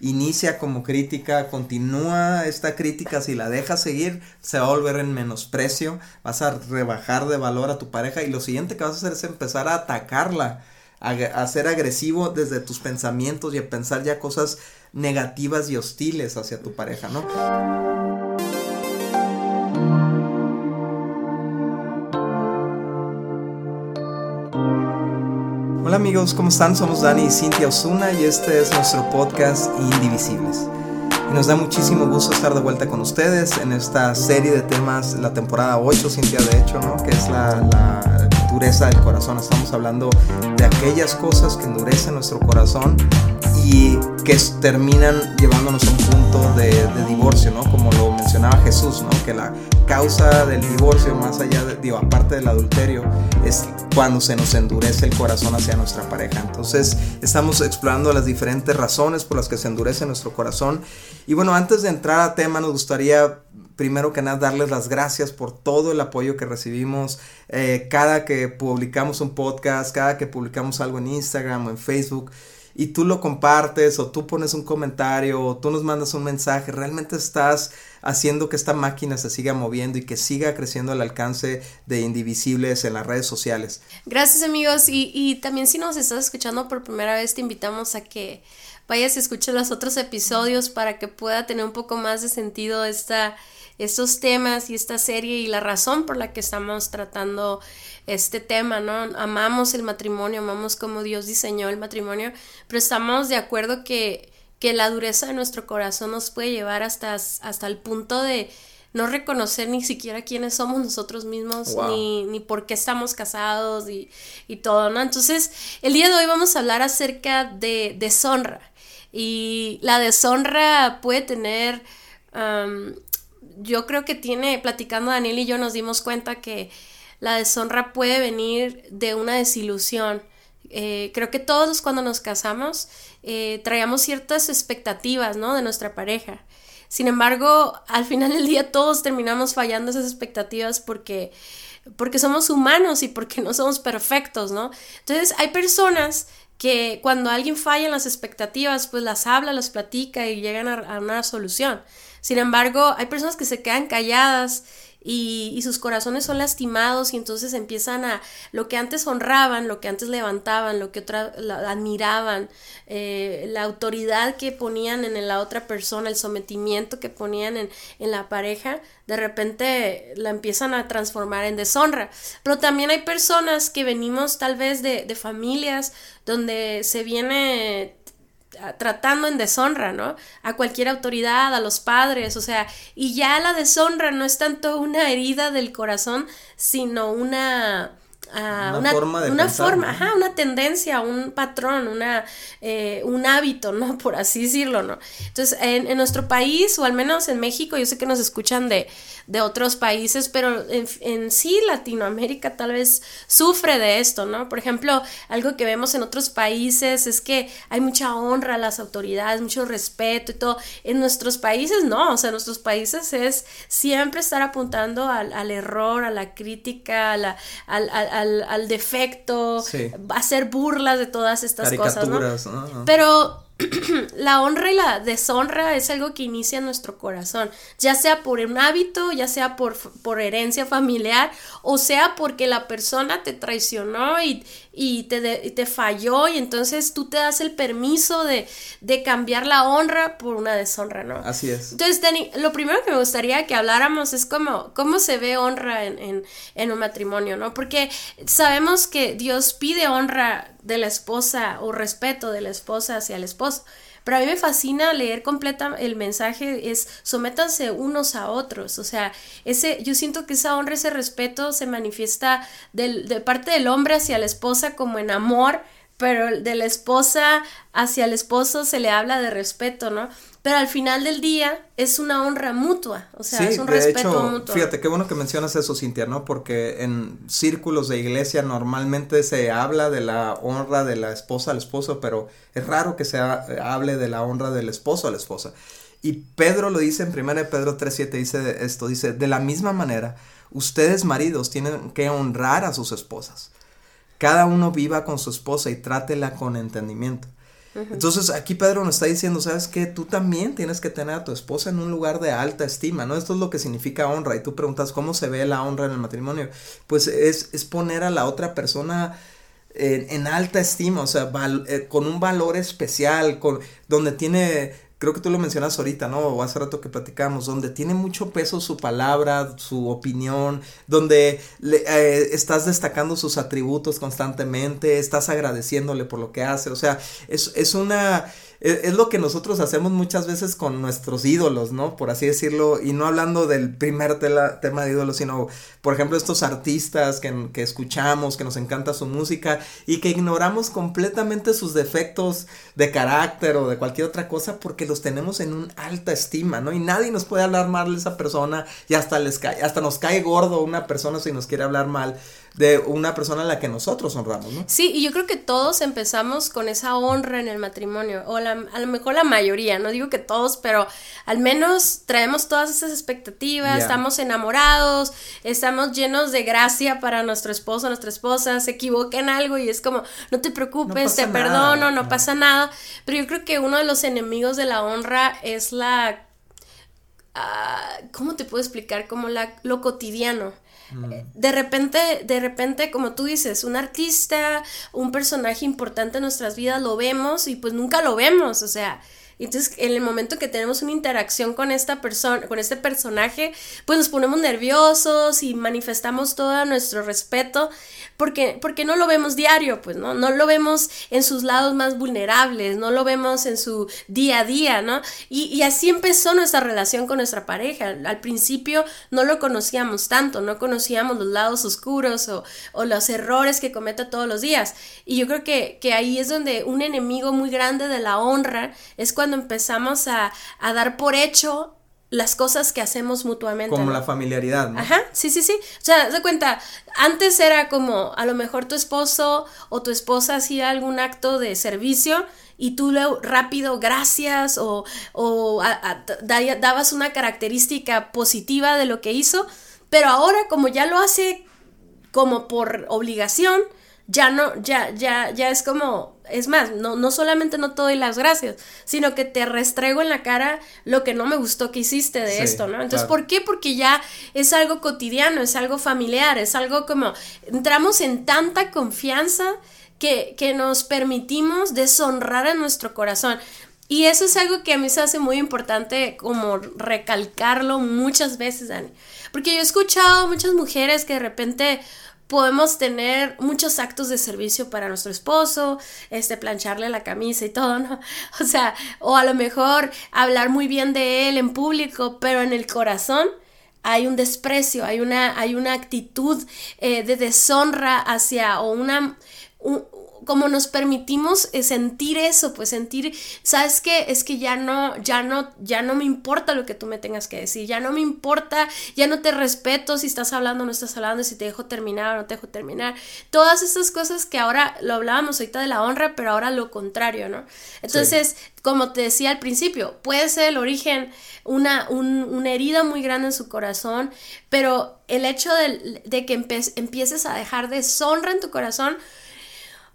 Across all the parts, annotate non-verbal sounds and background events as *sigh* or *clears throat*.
inicia como crítica, continúa esta crítica, si la dejas seguir, se va a volver en menosprecio, vas a rebajar de valor a tu pareja y lo siguiente que vas a hacer es empezar a atacarla, a, ser agresivo desde tus pensamientos y a pensar ya cosas negativas y hostiles hacia tu pareja, ¿no? Amigos, ¿cómo están? Somos Dani y Cintia Osuna y este es nuestro podcast Indivisibles. Y nos da muchísimo gusto estar de vuelta con ustedes en esta serie de temas, la temporada 8, Cintia, de hecho, ¿no? Que es la, la dureza del corazón. Estamos hablando de aquellas cosas que endurecen nuestro corazón y que terminan llevándonos a un punto de, divorcio, ¿no? Como lo mencionaba Jesús, ¿no? Que la causa del divorcio, más allá de, digo, aparte del adulterio, es cuando se nos endurece el corazón hacia nuestra pareja. Entonces, estamos explorando las diferentes razones por las que se endurece nuestro corazón. Y bueno, antes de entrar a tema, nos gustaría primero que nada darles las gracias por todo el apoyo que recibimos eh, cada que publicamos un podcast, cada que publicamos algo en Instagram o en Facebook y tú lo compartes o tú pones un comentario o tú nos mandas un mensaje, realmente estás haciendo que esta máquina se siga moviendo y que siga creciendo el alcance de Indivisibles en las redes sociales. Gracias amigos y, y también si nos estás escuchando por primera vez te invitamos a que vayas y escuches los otros episodios para que pueda tener un poco más de sentido esta estos temas y esta serie y la razón por la que estamos tratando este tema, ¿no? Amamos el matrimonio, amamos como Dios diseñó el matrimonio, pero estamos de acuerdo que, que la dureza de nuestro corazón nos puede llevar hasta, hasta el punto de no reconocer ni siquiera quiénes somos nosotros mismos, ni, ni por qué estamos casados y, y, todo, ¿no? Entonces, el día de hoy vamos a hablar acerca de deshonra. Y la deshonra puede tener yo creo que tiene, platicando Daniel y yo nos dimos cuenta que la deshonra puede venir de una desilusión. Eh, creo que todos cuando nos casamos eh, traíamos ciertas expectativas, ¿no? De nuestra pareja. Sin embargo, al final del día todos terminamos fallando esas expectativas porque, porque somos humanos y porque no somos perfectos, ¿no? Entonces hay personas que cuando alguien falla en las expectativas, pues las habla, las platica y llegan a una solución. Sin embargo, hay personas que se quedan calladas y, sus corazones son lastimados y entonces empiezan a lo que antes honraban, lo que antes levantaban, lo que otra admiraban, eh, la autoridad que ponían en la otra persona, el sometimiento que ponían en, en la pareja, de repente la empiezan a transformar en deshonra. Pero también hay personas que venimos tal vez de, de familias donde se viene tratando en deshonra, ¿no? A cualquier autoridad, a los padres, o sea, y ya la deshonra no es tanto una herida del corazón, sino una una, forma de una forma, ajá, una tendencia, un patrón, una, eh, un hábito, ¿no? *laughs* Por así decirlo, ¿no? Entonces, en, en, nuestro país, o al menos en México, yo sé que nos escuchan de, de otros países, pero en, en, sí Latinoamérica tal vez sufre de esto, ¿no? Por ejemplo, algo que vemos en otros países es que hay mucha honra a las autoridades, mucho respeto y todo. En nuestros países no, o sea, en nuestros países es siempre estar apuntando al, al error, a la crítica, a la, al, al al, defecto, hacer burlas de todas estas cosas, ¿no? Pero *clears throat* la honra y la deshonra es algo que inicia en nuestro corazón, ya sea por un hábito, ya sea por, por herencia familiar, o sea porque la persona te traicionó y, y te, te falló y entonces tú te das el permiso de, de, cambiar la honra por una deshonra, ¿no? Así es. Entonces, Dani, lo primero que me gustaría que habláramos es cómo, cómo se ve honra en, en, en un matrimonio, ¿no? Porque sabemos que Dios pide honra de la esposa o respeto de la esposa hacia el esposo. Pero a mí me fascina leer completa el mensaje, es sométanse unos a otros. O sea, ese, yo siento que esa honra, ese respeto se manifiesta de parte del hombre hacia la esposa como en amor, pero de la esposa hacia el esposo se le habla de respeto, ¿no? Pero al final del día es una honra mutua, o sea, es un respeto mutuo. Fíjate, qué bueno que mencionas eso, Cintia, ¿no? Porque en círculos de iglesia normalmente se habla de la honra de la esposa al esposo, pero es raro que se hable de la honra del esposo a la esposa. Y Pedro lo dice en 1 Pedro 3.7, dice esto, dice, de la misma manera, ustedes maridos tienen que honrar a sus esposas cada uno viva con su esposa y trátela con entendimiento. Entonces aquí Pedro nos está diciendo, ¿sabes qué? Tú también tienes que tener a tu esposa en un lugar de alta estima, ¿no? Esto es lo que significa honra. Y tú preguntas, ¿cómo se ve la honra en el matrimonio? Pues es, es poner a la otra persona en, alta estima, o sea, eh, con un valor especial, con, donde tiene creo que tú lo mencionas ahorita, ¿no? O hace rato que platicamos, donde tiene mucho peso su palabra, su opinión, donde le, eh, estás destacando sus atributos constantemente, estás agradeciéndole por lo que hace, o sea, es, es una es, lo que nosotros hacemos muchas veces con nuestros ídolos, ¿no? Por así decirlo, y no hablando del primer tema de ídolos, sino, por ejemplo, estos artistas que, que escuchamos, que nos encanta su música y que ignoramos completamente sus defectos de carácter o de cualquier otra cosa porque los tenemos en un alta estima, ¿no? Y nadie nos puede hablar mal de esa persona y hasta les cae, hasta nos cae gordo una persona si nos quiere hablar mal de una persona a la que nosotros honramos, ¿no? Sí, y yo creo que todos empezamos con esa honra en el matrimonio, o a lo mejor la mayoría, no digo que todos, pero al menos traemos todas esas expectativas, estamos enamorados, estamos llenos de gracia para nuestro esposo, nuestra esposa, se equivoca en algo y es como, no te preocupes, te perdono, no pasa nada, pero yo creo que uno de los enemigos de la honra es la... Ah, ¿Cómo te puedo explicar? Como la, lo cotidiano. Mm. De repente, de repente, como tú dices, un artista, un personaje importante en nuestras vidas lo vemos y pues nunca lo vemos, o sea, entonces, en el momento que tenemos una interacción con esta persona, con este personaje, pues nos ponemos nerviosos y manifestamos todo nuestro respeto, porque, porque no lo vemos diario, pues, ¿no? No lo vemos en sus lados más vulnerables, no lo vemos en su día a día, ¿no? Y, y así empezó nuestra relación con nuestra pareja. Al principio no lo conocíamos tanto, no conocíamos los lados oscuros o, o los errores que comete todos los días. Y yo creo que, que ahí es donde un enemigo muy grande de la honra es cuando empezamos a, dar por hecho las cosas que hacemos mutuamente. Como la familiaridad, ¿no? Ajá, sí, sí, sí. O sea, de cuenta, antes era como a lo mejor tu esposo o tu esposa hacía algún acto de servicio y tú le rápido gracias o, o dabas una característica positiva de lo que hizo, pero ahora como ya lo hace como por obligación, ya no, ya, ya, ya es como, es más, no, no solamente no te doy las gracias, sino que te restrego en la cara lo que no me gustó que hiciste de esto, ¿no? Entonces, ¿por qué? Porque ya es algo cotidiano, es algo familiar, es algo como, entramos en tanta confianza que, que nos permitimos deshonrar a nuestro corazón. Y eso es algo que a mí se hace muy importante como recalcarlo muchas veces, Dani. Porque yo he escuchado muchas mujeres que de repente podemos tener muchos actos de servicio para nuestro esposo, este, plancharle la camisa y todo, ¿no? *laughs* O sea, o a lo mejor hablar muy bien de él en público, pero en el corazón hay un desprecio, hay una, hay una actitud eh, de deshonra hacia, o una, como nos permitimos eh, sentir eso, pues sentir, ¿sabes qué? Es que ya no, ya no, ya no me importa lo que tú me tengas que decir, ya no me importa, ya no te respeto si estás hablando o no estás hablando, si te dejo terminar o no te dejo terminar. Todas esas cosas que ahora lo hablábamos ahorita de la honra, pero ahora lo contrario, ¿no? Entonces, como te decía al principio, puede ser el origen una, una herida muy grande en su corazón, pero el hecho de, que empieces a dejar deshonra en tu corazón,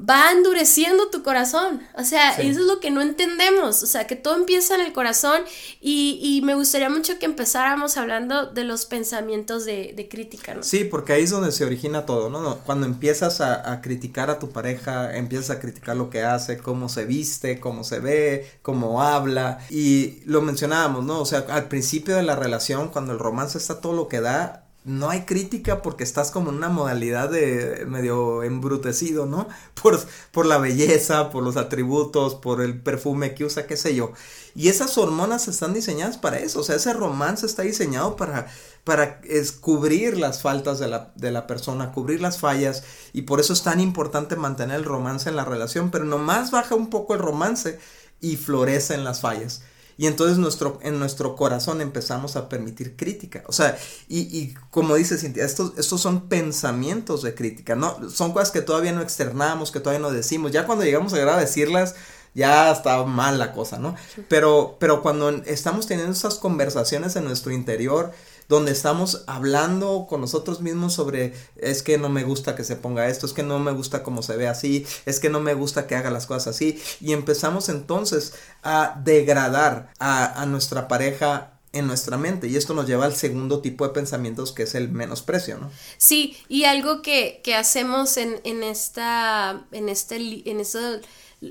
va endureciendo tu corazón. O sea, eso es lo que no entendemos. O sea, que todo empieza en el corazón y, me gustaría mucho que empezáramos hablando de los pensamientos de, crítica, ¿no? Sí, porque ahí es donde se origina todo, ¿no? Cuando empiezas a, criticar a tu pareja, empiezas a criticar lo que hace, cómo se viste, cómo se ve, cómo habla. Y lo mencionábamos, ¿no? O sea, al principio de la relación, cuando el romance está todo lo que da, no hay crítica porque estás como en una modalidad de medio embrutecido, ¿no? *laughs* Por, por la belleza, por los atributos, por el perfume que usa, qué sé yo. Y esas hormonas están diseñadas para eso, o sea, ese romance está diseñado para, para cubrir las faltas de la, de la persona, cubrir las fallas, y por eso es tan importante mantener el romance en la relación, pero nomás baja un poco el romance y florecen las fallas. Y entonces nuestro, en nuestro corazón empezamos a permitir crítica. O sea, y, y como dice Cintia, estos, estos son pensamientos de crítica, ¿no? Son cosas que todavía no externamos, que todavía no decimos. Ya cuando llegamos a llegar a decirlas, ya está mal la cosa, ¿no? Pero, pero cuando estamos teniendo esas conversaciones en nuestro interior, donde estamos hablando con nosotros mismos sobre es que no me gusta que se ponga esto, es que no me gusta cómo se ve así, es que no me gusta que haga las cosas así y empezamos entonces a degradar a, a nuestra pareja en nuestra mente y esto nos lleva al segundo tipo de pensamientos que es el menosprecio, ¿no? Sí, y algo que, que hacemos en, en, esta, en, este, en esta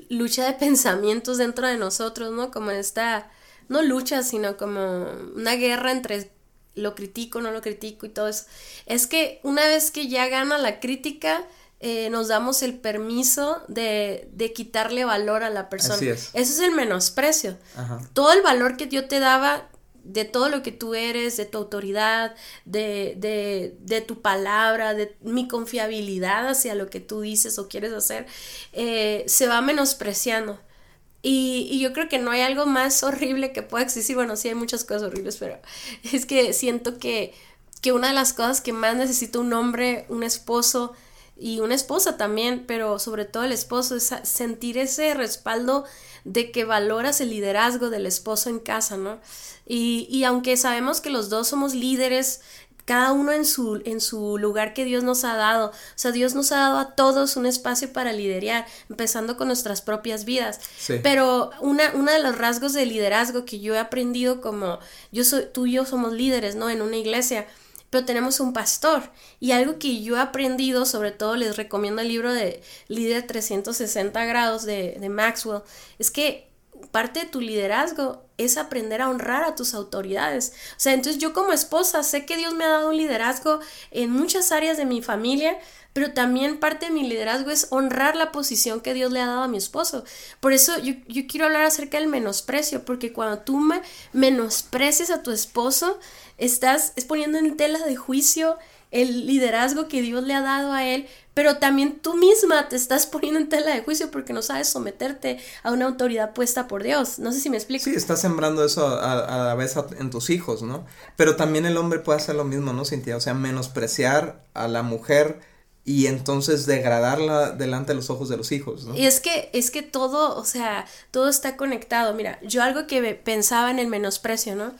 lucha de pensamientos dentro de nosotros, ¿no? Como esta, no lucha, sino como una guerra entre lo critico, no lo critico y todo eso. Es que una vez que ya gana la crítica, eh, nos damos el permiso de, de, quitarle valor a la persona. Así es. Eso es el menosprecio. Todo el valor que Dios te daba de todo lo que tú eres, de tu autoridad, de, de, de, tu palabra, de mi confiabilidad hacia lo que tú dices o quieres hacer, eh, se va menospreciando. Y, y, yo creo que no hay algo más horrible que pueda existir. Bueno, sí hay muchas cosas horribles, pero *laughs* es que siento que, que una de las cosas que más necesita un hombre, un esposo y una esposa también, pero sobre todo el esposo, es sentir ese respaldo de que valoras el liderazgo del esposo en casa, ¿no? Y, y aunque sabemos que los dos somos líderes, cada uno en su, en su lugar que Dios nos ha dado. O sea, Dios nos ha dado a todos un espacio para liderar, empezando con nuestras propias vidas. Pero una, una de los rasgos de liderazgo que yo he aprendido como yo soy, tú y yo somos líderes, ¿no? En una iglesia pero tenemos un pastor. Y algo que yo he aprendido, sobre todo les recomiendo el libro de Líder 360 grados de, de Maxwell, es que parte de tu liderazgo es aprender a honrar a tus autoridades. O sea, entonces yo como esposa sé que Dios me ha dado un liderazgo en muchas áreas de mi familia, pero también parte de mi liderazgo es honrar la posición que Dios le ha dado a mi esposo. Por eso yo, quiero hablar acerca del menosprecio, porque cuando tú me menosprecias a tu esposo, estás poniendo en tela de juicio el liderazgo que Dios le ha dado a él, pero también tú misma te estás poniendo en tela de juicio porque no sabes someterte a una autoridad puesta por Dios. No sé si me explico. Sí, estás sembrando eso a, la vez en tus hijos, ¿no? Pero también el hombre puede hacer lo mismo, ¿no, Cintia? O sea, menospreciar a la mujer y entonces degradarla delante de los ojos de los hijos, ¿no? Y es que, es que todo, o sea, todo está conectado. Mira, yo algo que pensaba en el menosprecio, ¿no?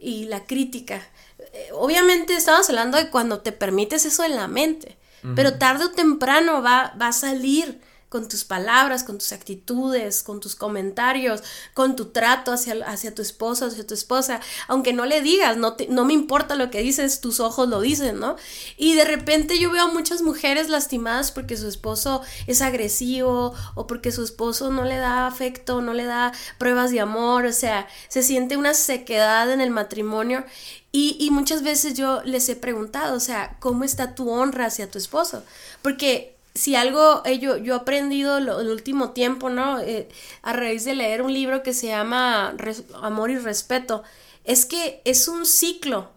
y la crítica. Eh, obviamente estamos hablando de cuando te permites eso en la mente, pero tarde o temprano va, va a salir con tus palabras, con tus actitudes, con tus comentarios, con tu trato hacia, hacia tu esposo, hacia tu esposa, aunque no le digas, no, no me importa lo que dices, tus ojos lo dicen, ¿no? Y de repente yo veo a muchas mujeres lastimadas porque su esposo es agresivo o porque su esposo no le da afecto, no le da pruebas de amor, o sea, se siente una sequedad en el matrimonio y, y, muchas veces yo les he preguntado, o sea, ¿cómo está tu honra hacia tu esposo? Porque si algo eh, yo, he aprendido el último tiempo, ¿no? Eh, a raíz de leer un libro que se llama Amor y Respeto, es que es un ciclo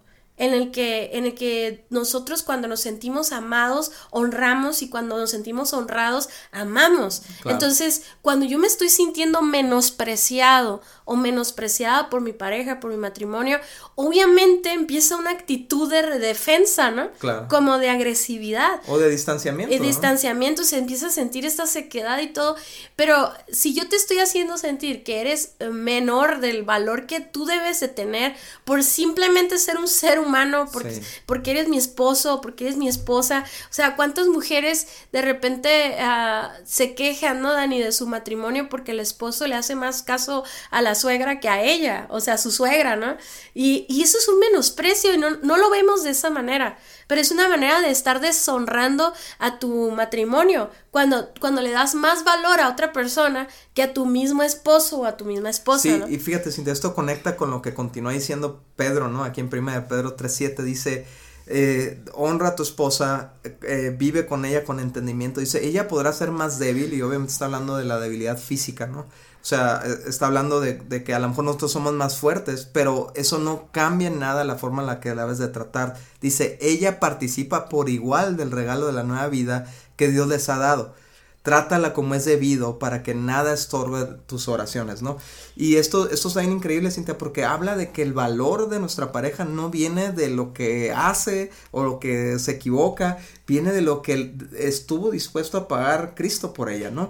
en el que en el que nosotros cuando nos sentimos amados honramos y cuando nos sentimos honrados amamos. Entonces, cuando yo me estoy sintiendo menospreciado o menospreciada por mi pareja, por mi matrimonio, obviamente empieza una actitud de defensa, ¿no? Claro. Como de agresividad. O de distanciamiento. De distanciamiento, se empieza a sentir esta sequedad y todo. Pero si yo te estoy haciendo sentir que eres menor del valor que tú debes de tener por simplemente ser un ser humano, porque, porque eres mi esposo, porque eres mi esposa, o sea, ¿cuántas mujeres de repente ah, se quejan, ¿no, Dani, de su matrimonio porque el esposo le hace más caso a la suegra que a ella, o sea, a su suegra, ¿no? Y, y eso es un menosprecio y no, no, lo vemos de esa manera, pero es una manera de estar deshonrando a tu matrimonio cuando, cuando le das más valor a otra persona que a tu mismo esposo o a tu misma esposa. Sí, y fíjate, Cintia, esto conecta con lo que continúa diciendo Pedro, ¿no? Aquí en 1 Pedro 3.7 dice... Eh, honra a tu esposa, eh, vive con ella con entendimiento. Dice, ella podrá ser más débil y obviamente está hablando de la debilidad física, ¿no? O sea, e, está hablando de, que a lo mejor nosotros somos más fuertes, pero eso no cambia en nada la forma en la que la debes de tratar. Dice, ella participa por igual del regalo de la nueva vida que Dios les ha dado. Trátala como es debido para que nada estorbe tus oraciones, ¿no? Y esto, esto está bien increíble, Cintia, porque habla de que el valor de nuestra pareja no viene de lo que hace o lo que se equivoca, viene de lo que estuvo dispuesto a pagar Cristo por ella, ¿no?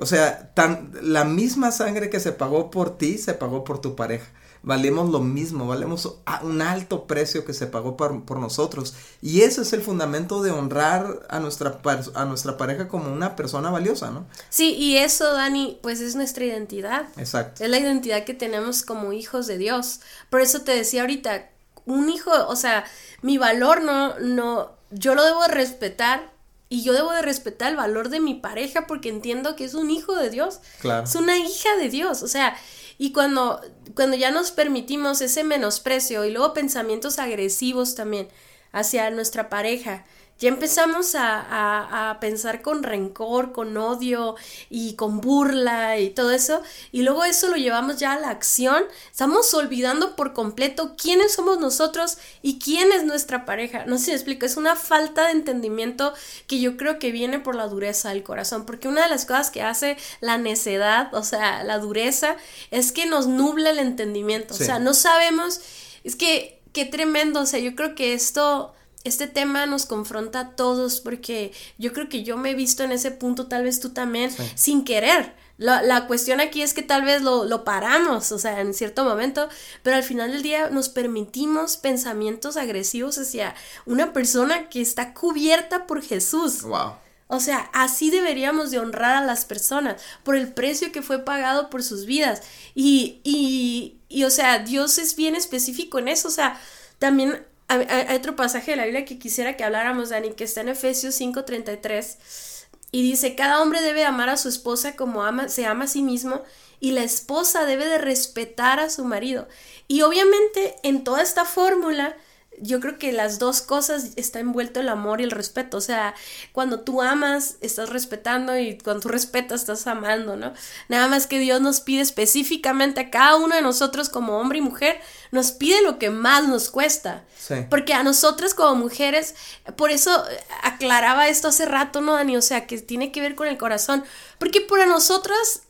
O sea, tan, la misma sangre que se pagó por ti, se pagó por tu pareja. Valemos lo mismo, valemos un alto precio que se pagó por, por nosotros. Y ese es el fundamento de honrar a nuestra, a nuestra pareja como una persona valiosa, ¿no? Sí, y eso, Dani, pues es nuestra identidad. Exacto. Es la identidad que tenemos como hijos de Dios. Por eso te decía ahorita, un hijo, o sea, mi valor no, no, yo lo debo respetar y yo debo de respetar el valor de mi pareja porque entiendo que es un hijo de Dios. Claro. Es una hija de Dios. O sea, y cuando, cuando ya nos permitimos ese menosprecio y luego pensamientos agresivos también hacia nuestra pareja, ya empezamos a, pensar con rencor, con odio y con burla y todo eso, y luego eso lo llevamos ya a la acción, estamos olvidando por completo quiénes somos nosotros y quién es nuestra pareja. No sé si me explico, es una falta de entendimiento que yo creo que viene por la dureza del corazón, porque una de las cosas que hace la necedad, o sea, la dureza, es que nos nubla el entendimiento, o sea, no sabemos, es que, qué tremendo, o sea, yo creo que esto este tema nos confronta a todos porque yo creo que yo me he visto en ese punto, tal vez tú también, sin querer. La, la, cuestión aquí es que tal vez lo, lo, paramos, o sea, en cierto momento, pero al final del día nos permitimos pensamientos agresivos hacia una persona que está cubierta por Jesús. Wow. O sea, así deberíamos de honrar a las personas por el precio que fue pagado por sus vidas. Y, y, y o sea, Dios es bien específico en eso. O sea, también hay, otro pasaje de la Biblia que quisiera que habláramos, Dani, que está en Efesios 5:33 y dice, cada hombre debe amar a su esposa como ama, se ama a sí mismo y la esposa debe de respetar a su marido. Y obviamente en toda esta fórmula yo creo que las dos cosas está envuelto el amor y el respeto. O sea, cuando tú amas, estás respetando y cuando tú respetas, estás amando, ¿no? Nada más que Dios nos pide específicamente a cada uno de nosotros como hombre y mujer, nos pide lo que más nos cuesta. Sí. Porque a nosotras como mujeres, por eso aclaraba esto hace rato, ¿no, Dani? O sea, que tiene que ver con el corazón. Porque para nosotras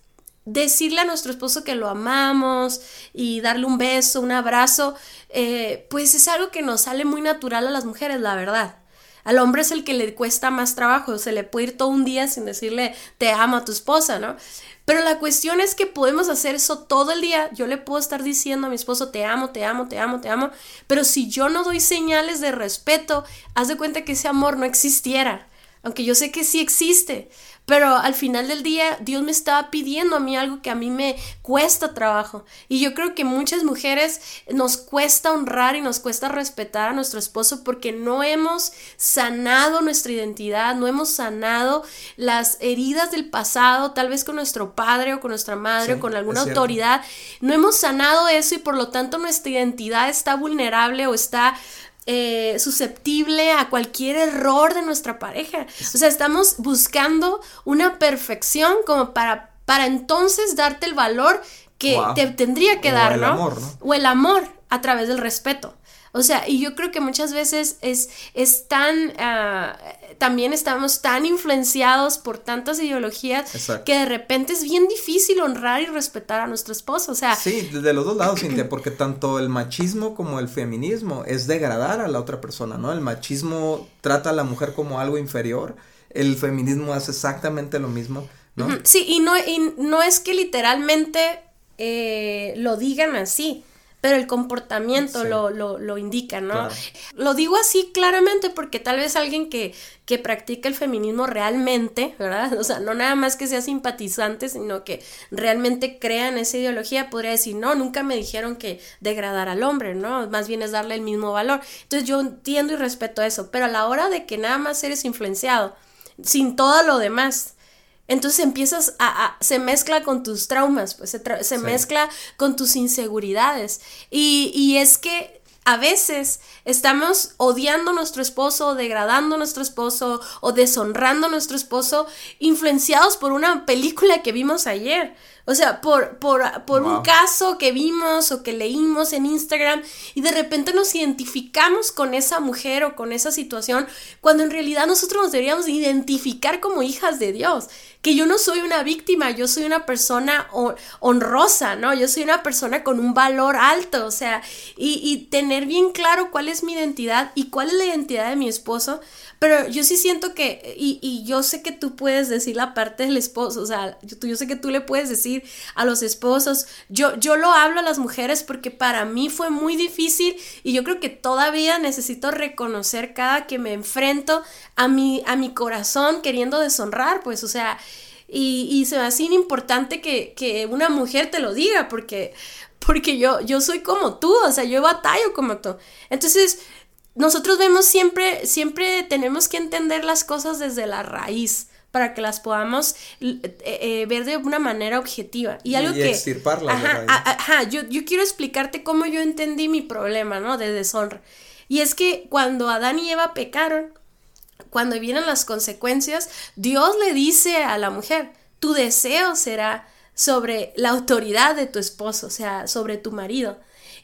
decirle a nuestro esposo que lo amamos y darle un beso, un abrazo, eh, pues es algo que nos sale muy natural a las mujeres, la verdad. Al hombre es el que le cuesta más trabajo, se le puede ir todo un día sin decirle te amo a tu esposa, ¿no? Pero la cuestión es que podemos hacer eso todo el día. Yo le puedo estar diciendo a mi esposo te amo, te amo, te amo, te amo, pero si yo no doy señales de respeto, haz de cuenta que ese amor no existiera. Aunque yo sé que sí existe, pero al final del día Dios me estaba pidiendo a mí algo que a mí me cuesta trabajo. Y yo creo que muchas mujeres nos cuesta honrar y nos cuesta respetar a nuestro esposo porque no hemos sanado nuestra identidad, no hemos sanado las heridas del pasado, tal vez con nuestro padre o con nuestra madre o con alguna autoridad. No hemos sanado eso y por lo tanto nuestra identidad está vulnerable o está eh, susceptible a cualquier error de nuestra pareja. O sea, estamos buscando una perfección como para, para entonces darte el valor que te tendría que dar, ¿no? O el amor a través del respeto. O sea, y yo creo que muchas veces es, es tan, ah, también estamos tan influenciados por tantas ideologías que de repente es bien difícil honrar y respetar a nuestro esposo. O sea, sí, de los dos lados, *clears throat* Cintia, porque tanto el machismo como el feminismo es degradar a la otra persona, ¿no? El machismo trata a la mujer como algo inferior, el feminismo hace exactamente lo mismo, ¿no? Sí, y no, y no es que literalmente eh, lo digan así pero el comportamiento lo, lo, lo, indica, ¿no? Lo digo así claramente porque tal vez alguien que, que practica el feminismo realmente, ¿verdad? *laughs* O sea, no nada más que sea simpatizante, sino que realmente crea en esa ideología, podría decir, no, nunca me dijeron que degradar al hombre, ¿no? Más bien es darle el mismo valor. Entonces yo entiendo y respeto eso, pero a la hora de que nada más eres influenciado, sin todo lo demás, entonces empiezas a, se mezcla con tus traumas, pues se, mezcla con tus inseguridades. Y, y, es que a veces estamos odiando a nuestro esposo, degradando a nuestro esposo o deshonrando a nuestro esposo, influenciados por una película que vimos ayer. O sea, por, por, por un caso que vimos o que leímos en Instagram y de repente nos identificamos con esa mujer o con esa situación, cuando en realidad nosotros nos deberíamos identificar como hijas de Dios. Que yo no soy una víctima, yo soy una persona honrosa, ¿no? Yo soy una persona con un valor alto, o sea, y, y tener bien claro cuál es mi identidad y cuál es la identidad de mi esposo pero yo sí siento que, y, y, yo sé que tú puedes decir la parte del esposo, o sea, yo, yo, sé que tú le puedes decir a los esposos, yo, yo lo hablo a las mujeres porque para mí fue muy difícil y yo creo que todavía necesito reconocer cada que me enfrento a mi, a mi corazón queriendo deshonrar, pues, o sea, y, y se me hace importante que, que una mujer te lo diga porque, porque yo, yo soy como tú, o sea, yo batallo como tú. Entonces, nosotros vemos siempre, siempre tenemos que entender las cosas desde la raíz para que las podamos eh, eh, ver de una manera objetiva. Y algo que... Ajá, ajá yo, yo, quiero explicarte cómo yo entendí mi problema, ¿no? De deshonra. Y es que cuando Adán y Eva pecaron, cuando vienen las consecuencias, Dios le dice a la mujer, tu deseo será sobre la autoridad de tu esposo, o sea, sobre tu marido.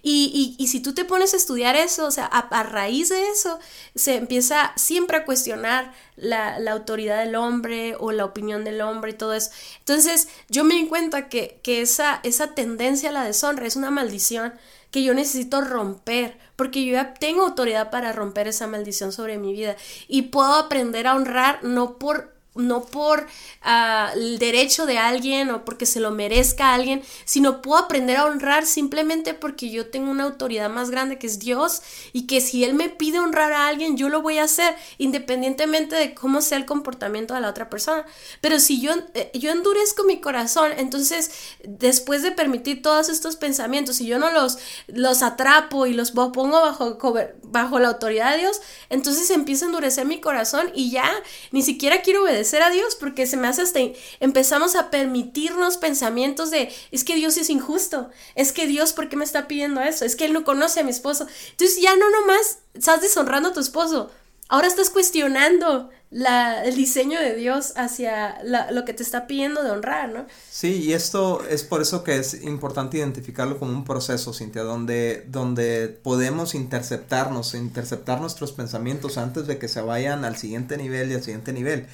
Y, y, si tú te pones a estudiar eso, o sea, a, raíz de eso, se empieza siempre a cuestionar la, la, autoridad del hombre o la opinión del hombre y todo eso. Entonces, yo me di cuenta que, que esa, esa tendencia a la deshonra es una maldición que yo necesito romper, porque yo ya tengo autoridad para romper esa maldición sobre mi vida y puedo aprender a honrar no por no por ah, el derecho de alguien o porque se lo merezca alguien, sino puedo aprender a honrar simplemente porque yo tengo una autoridad más grande que es Dios y que si Él me pide honrar a alguien, yo lo voy a hacer independientemente de cómo sea el comportamiento de la otra persona. Pero si yo, eh, yo endurezco mi corazón, entonces después de permitir todos estos pensamientos, si yo no los, los atrapo y los pongo bajo, bajo la autoridad de Dios, entonces empieza a endurecer mi corazón y ya ni siquiera quiero obedecer ser a Dios, porque se me hace hasta empezamos a permitirnos pensamientos de es que Dios es injusto, es que Dios, ¿por qué me está pidiendo eso? Es que Él no conoce a mi esposo. Entonces ya no nomás estás deshonrando a tu esposo, ahora estás cuestionando la, el diseño de Dios hacia lo que te está pidiendo de honrar, ¿no? Sí, y esto es por eso que es importante identificarlo como un proceso, Cintia, donde, donde podemos interceptarnos, interceptar nuestros pensamientos antes de que se vayan al siguiente nivel y al siguiente nivel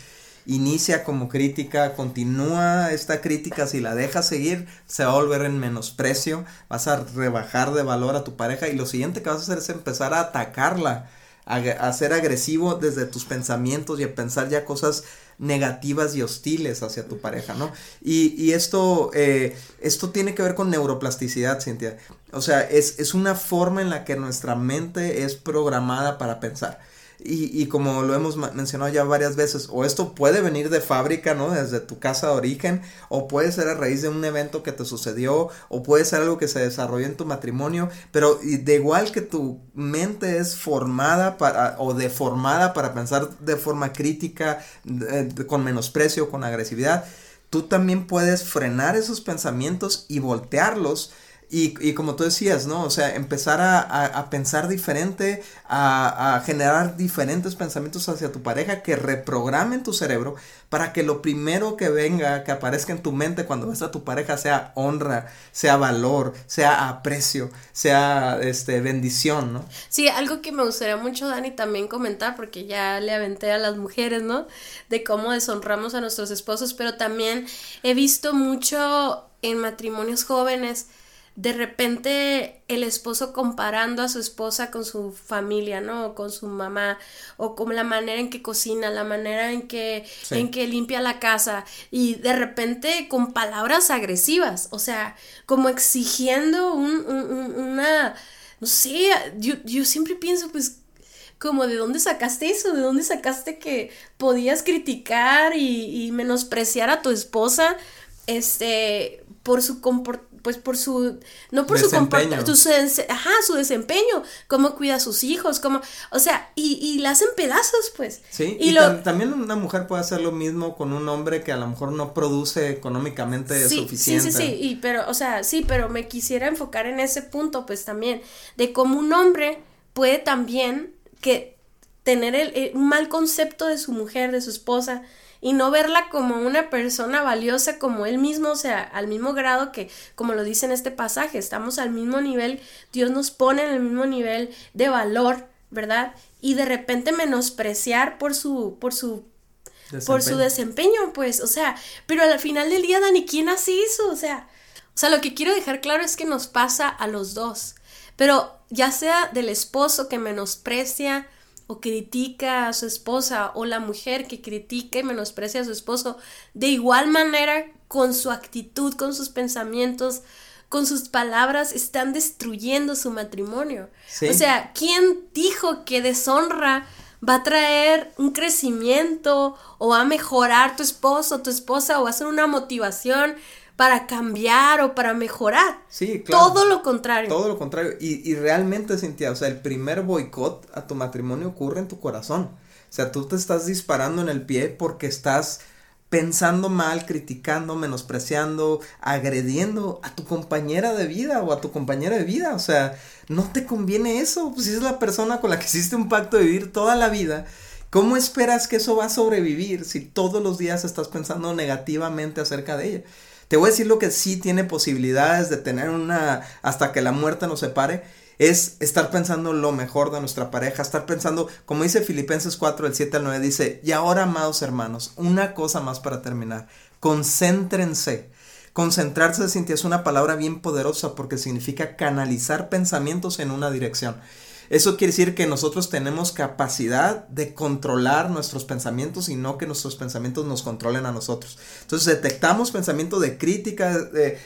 inicia como crítica, continúa esta crítica, si la dejas seguir, se va a volver en menosprecio, vas a rebajar de valor a tu pareja y lo siguiente que vas a hacer es empezar a atacarla, a, ser agresivo desde tus pensamientos y a pensar ya cosas negativas y hostiles hacia tu pareja, ¿no? Y, esto, eh, esto tiene que ver con neuroplasticidad, Cintia. O sea, es, es una forma en la que nuestra mente es programada para pensar. Y, y, como lo hemos mencionado ya varias veces, o esto puede venir de fábrica, ¿no? Desde tu casa de origen, o puede ser a raíz de un evento que te sucedió, o puede ser algo que se desarrolló en tu matrimonio, pero de igual que tu mente es formada para, o deformada para pensar de forma crítica, con menosprecio, con agresividad, tú también puedes frenar esos pensamientos y voltearlos y, y, como tú decías, ¿no? O sea, empezar a, a, pensar diferente, a, a, generar diferentes pensamientos hacia tu pareja que reprogramen tu cerebro para que lo primero que venga, que aparezca en tu mente cuando ves a tu pareja sea honra, sea valor, sea aprecio, sea este bendición, ¿no? Sí, algo que me gustaría mucho, Dani, también comentar, porque ya le aventé a las mujeres, ¿no? De cómo deshonramos a nuestros esposos, pero también he visto mucho en matrimonios jóvenes de repente el esposo comparando a su esposa con su familia, ¿no? O con su mamá, o con la manera en que cocina, la manera en que, en que limpia la casa, y de repente con palabras agresivas, o sea, como exigiendo un, una, no sé, yo, yo siempre pienso, pues, como de dónde sacaste eso, de dónde sacaste que podías criticar y, y menospreciar a tu esposa, este, por su comportamiento pues por su, no por su comportamiento, ajá, su desempeño, cómo cuida a sus hijos, cómo, o sea, y, y la hacen pedazos, pues. Sí, y, también una mujer puede hacer lo mismo con un hombre que a lo mejor no produce económicamente suficiente. Sí, sí, sí, y, pero, o sea, sí, pero me quisiera enfocar en ese punto, pues también, de cómo un hombre puede también que tener el, un mal concepto de su mujer, de su esposa, y no verla como una persona valiosa como él mismo, o sea, al mismo grado que, como lo dice en este pasaje, estamos al mismo nivel, Dios nos pone en el mismo nivel de valor, ¿verdad? Y de repente menospreciar por su, por su por su desempeño, pues, o sea, pero al final del día, Dani, ¿quién hace eso? O sea, o sea, lo que quiero dejar claro es que nos pasa a los dos, pero ya sea del esposo que menosprecia o critica a su esposa o la mujer que critica y menosprecia a su esposo, de igual manera con su actitud, con sus pensamientos, con sus palabras están destruyendo su matrimonio. O sea, ¿quién dijo que deshonra va a traer un crecimiento o va a mejorar tu esposo, tu esposa o va a ser una motivación para cambiar o para mejorar. Sí, claro. Todo lo contrario. Todo lo contrario. Y, y realmente, Cintia, o sea, el primer boicot a tu matrimonio ocurre en tu corazón. O sea, tú te estás disparando en el pie porque estás pensando mal, criticando, menospreciando, agrediendo a tu compañera de vida o a tu compañera de vida. O sea, no te conviene eso. Pues si es la persona con la que hiciste un pacto de vivir toda la vida, ¿cómo esperas que eso va a sobrevivir si todos los días estás pensando negativamente acerca de ella? Te voy a decir lo que sí tiene posibilidades de tener una hasta que la muerte nos separe es estar pensando lo mejor de nuestra pareja, estar pensando, como dice Filipenses 4, el 7 al 9, dice, y ahora, amados hermanos, una cosa más para terminar, concéntrense. Concentrarse, Cintia, es una palabra bien poderosa porque significa canalizar pensamientos en una dirección. Eso quiere decir que nosotros tenemos capacidad de controlar nuestros pensamientos y no que nuestros pensamientos nos controlen a nosotros. Entonces detectamos pensamientos de crítica,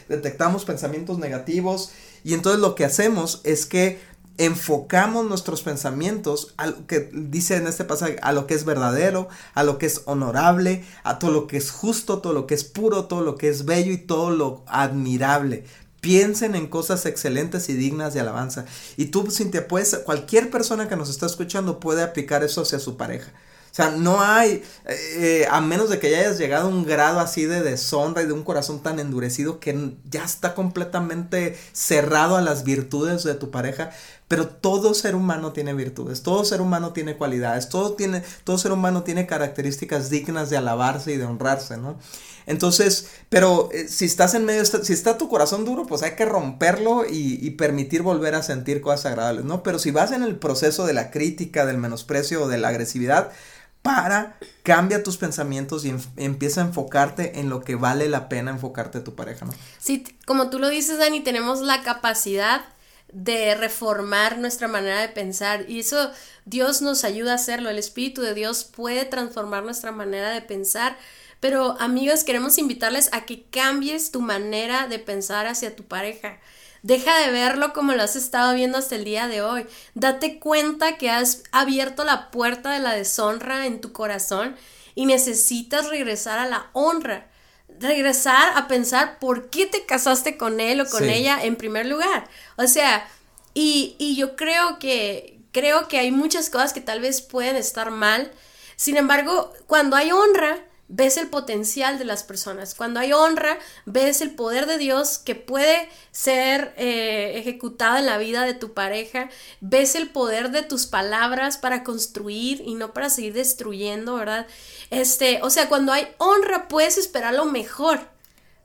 detectamos pensamientos negativos y entonces lo que hacemos es que enfocamos nuestros pensamientos a lo que dice en este pasaje, a lo que es verdadero, a lo que es honorable, a todo lo que es justo, todo lo que es puro, todo lo que es bello y todo lo admirable. Piensen en cosas excelentes y dignas de alabanza. Y tú, Cintia, puedes, cualquier persona que nos está escuchando puede aplicar eso hacia su pareja. O sea, no hay, eh, a menos de que ya hayas llegado a un grado así de deshonra y de un corazón tan endurecido que ya está completamente cerrado a las virtudes de tu pareja. Pero todo ser humano tiene virtudes, todo ser humano tiene cualidades, todo, tiene, todo ser humano tiene características dignas de alabarse y de honrarse, ¿no? Entonces, pero eh, si estás en medio, si está tu corazón duro, pues hay que romperlo y, y, permitir volver a sentir cosas agradables, ¿no? Pero si vas en el proceso de la crítica, del menosprecio o de la agresividad, para, cambia tus pensamientos y empieza a enfocarte en lo que vale la pena enfocarte a tu pareja, ¿no? Sí, como tú lo dices, Dani, tenemos la capacidad de reformar nuestra manera de pensar y eso Dios nos ayuda a hacerlo, el Espíritu de Dios puede transformar nuestra manera de pensar, pero amigos, queremos invitarles a que cambies tu manera de pensar hacia tu pareja. Deja de verlo como lo has estado viendo hasta el día de hoy. Date cuenta que has abierto la puerta de la deshonra en tu corazón y necesitas regresar a la honra. Regresar a pensar por qué te casaste con él o con ella en primer lugar. O sea, y, y yo creo que, creo que hay muchas cosas que tal vez pueden estar mal. Sin embargo, cuando hay honra, ves el potencial de las personas. Cuando hay honra, ves el poder de Dios que puede ser eh, ejecutado en la vida de tu pareja. Ves el poder de tus palabras para construir y no para seguir destruyendo, ¿verdad? Este, o sea, cuando hay honra, puedes esperar lo mejor.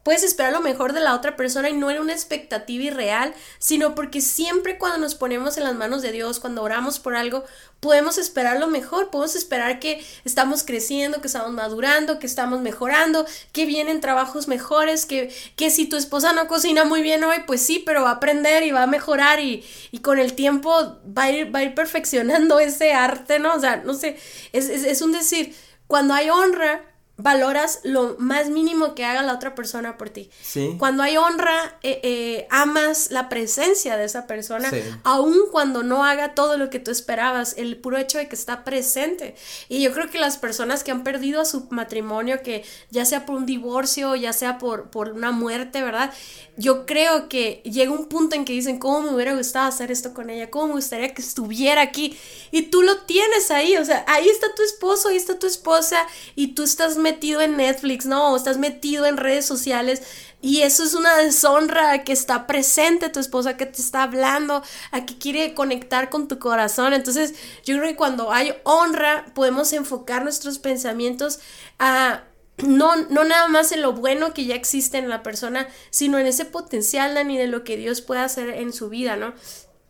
Puedes esperar lo mejor de la otra persona y no era una expectativa irreal, sino porque siempre cuando nos ponemos en las manos de Dios, cuando oramos por algo, podemos esperar lo mejor, podemos esperar que estamos creciendo, que estamos madurando, que estamos mejorando, que vienen trabajos mejores, que, que si tu esposa no cocina muy bien hoy, pues sí, pero va a aprender y va a mejorar y, y con el tiempo va a, ir, va a ir perfeccionando *laughs* ese arte, ¿no? O sea, no sé, es, es, es un decir, cuando hay honra, valoras lo más mínimo que haga la otra persona por ti. Cuando hay honra, eh, eh, amas la presencia de esa persona, aun cuando no haga todo lo que tú esperabas, el puro hecho de que está presente. Y yo creo que las personas que han perdido a su matrimonio, que ya sea por un divorcio, ya sea por, por una muerte, ¿verdad? Yo creo que llega un punto en que dicen, ¿cómo me hubiera gustado hacer esto con ella? ¿Cómo me gustaría que estuviera aquí? Y tú lo tienes ahí, o sea, ahí está tu esposo, ahí está tu esposa, y tú estás metido en Netflix, ¿no? Estás metido en redes sociales Y eso es una deshonra que está presente tu esposa, que te está hablando, a que quiere conectar con tu corazón. Entonces, yo creo que cuando hay honra, podemos enfocar nuestros pensamientos a no, no nada más en lo bueno que ya existe en la persona, sino en ese potencial, Dani, de lo que Dios puede hacer en su vida, ¿no?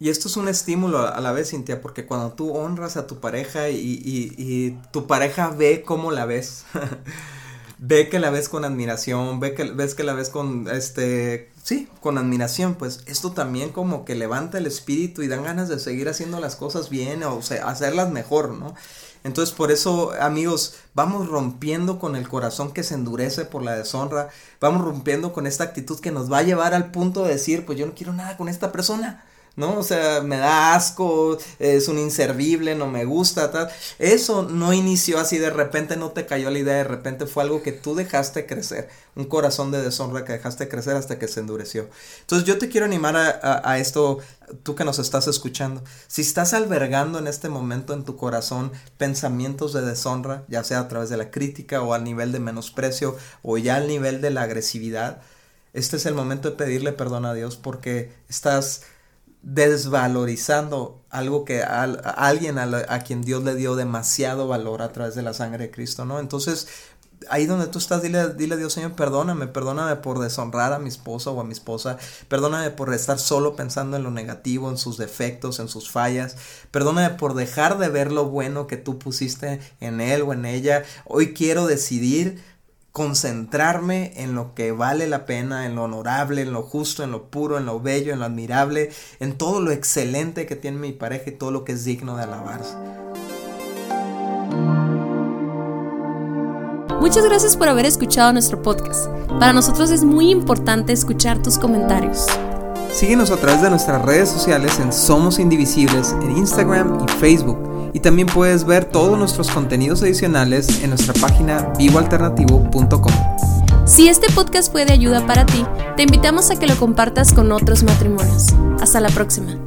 Y esto es un estímulo a la vez, Cintia, porque cuando tú honras a tu pareja y, y, tu pareja ve cómo la ves, *laughs* ve que la ves con admiración, ve que ves que la ves con este sí, con admiración, pues esto también como que levanta el espíritu y dan ganas de seguir haciendo las cosas bien o sea, hacerlas mejor, ¿no? Entonces por eso, amigos, vamos rompiendo con el corazón que se endurece por la deshonra, vamos rompiendo con esta actitud que nos va a llevar al punto de decir, pues yo no quiero nada con esta persona. ¿No? O sea, me da asco, es un inservible, no me gusta, tal. Eso no inició así de repente, no te cayó la idea, de repente fue algo que tú dejaste crecer, un corazón de deshonra que dejaste crecer hasta que se endureció. Entonces yo te quiero animar a, a esto, tú que nos estás escuchando. Si estás albergando en este momento en tu corazón pensamientos de deshonra, ya sea a través de la crítica o al nivel de menosprecio o ya al nivel de la agresividad, este es el momento de pedirle perdón a Dios porque estás desvalorizando algo que a, alguien a, quien Dios le dio demasiado valor a través de la sangre de Cristo, ¿no? Entonces, ahí donde tú estás, dile, dile a Dios, Señor, perdóname, perdóname por deshonrar a mi esposa o a mi esposa, perdóname por estar solo pensando en lo negativo, en sus defectos, en sus fallas, perdóname por dejar de ver lo bueno que tú pusiste en él o en ella. Hoy quiero decidir concentrarme en lo que vale la pena, en lo honorable, en lo justo, en lo puro, en lo bello, en lo admirable, en todo lo excelente que tiene mi pareja y todo lo que es digno de alabarse. Muchas gracias por haber escuchado nuestro podcast. Para nosotros es muy importante escuchar tus comentarios. Síguenos a través de nuestras redes sociales en Somos Indivisibles en Instagram y Facebook y también puedes ver todos nuestros contenidos adicionales en nuestra página vivoalternativo.com. Si este podcast fue de ayuda para ti, te invitamos a que lo compartas con otros matrimonios. Hasta la próxima.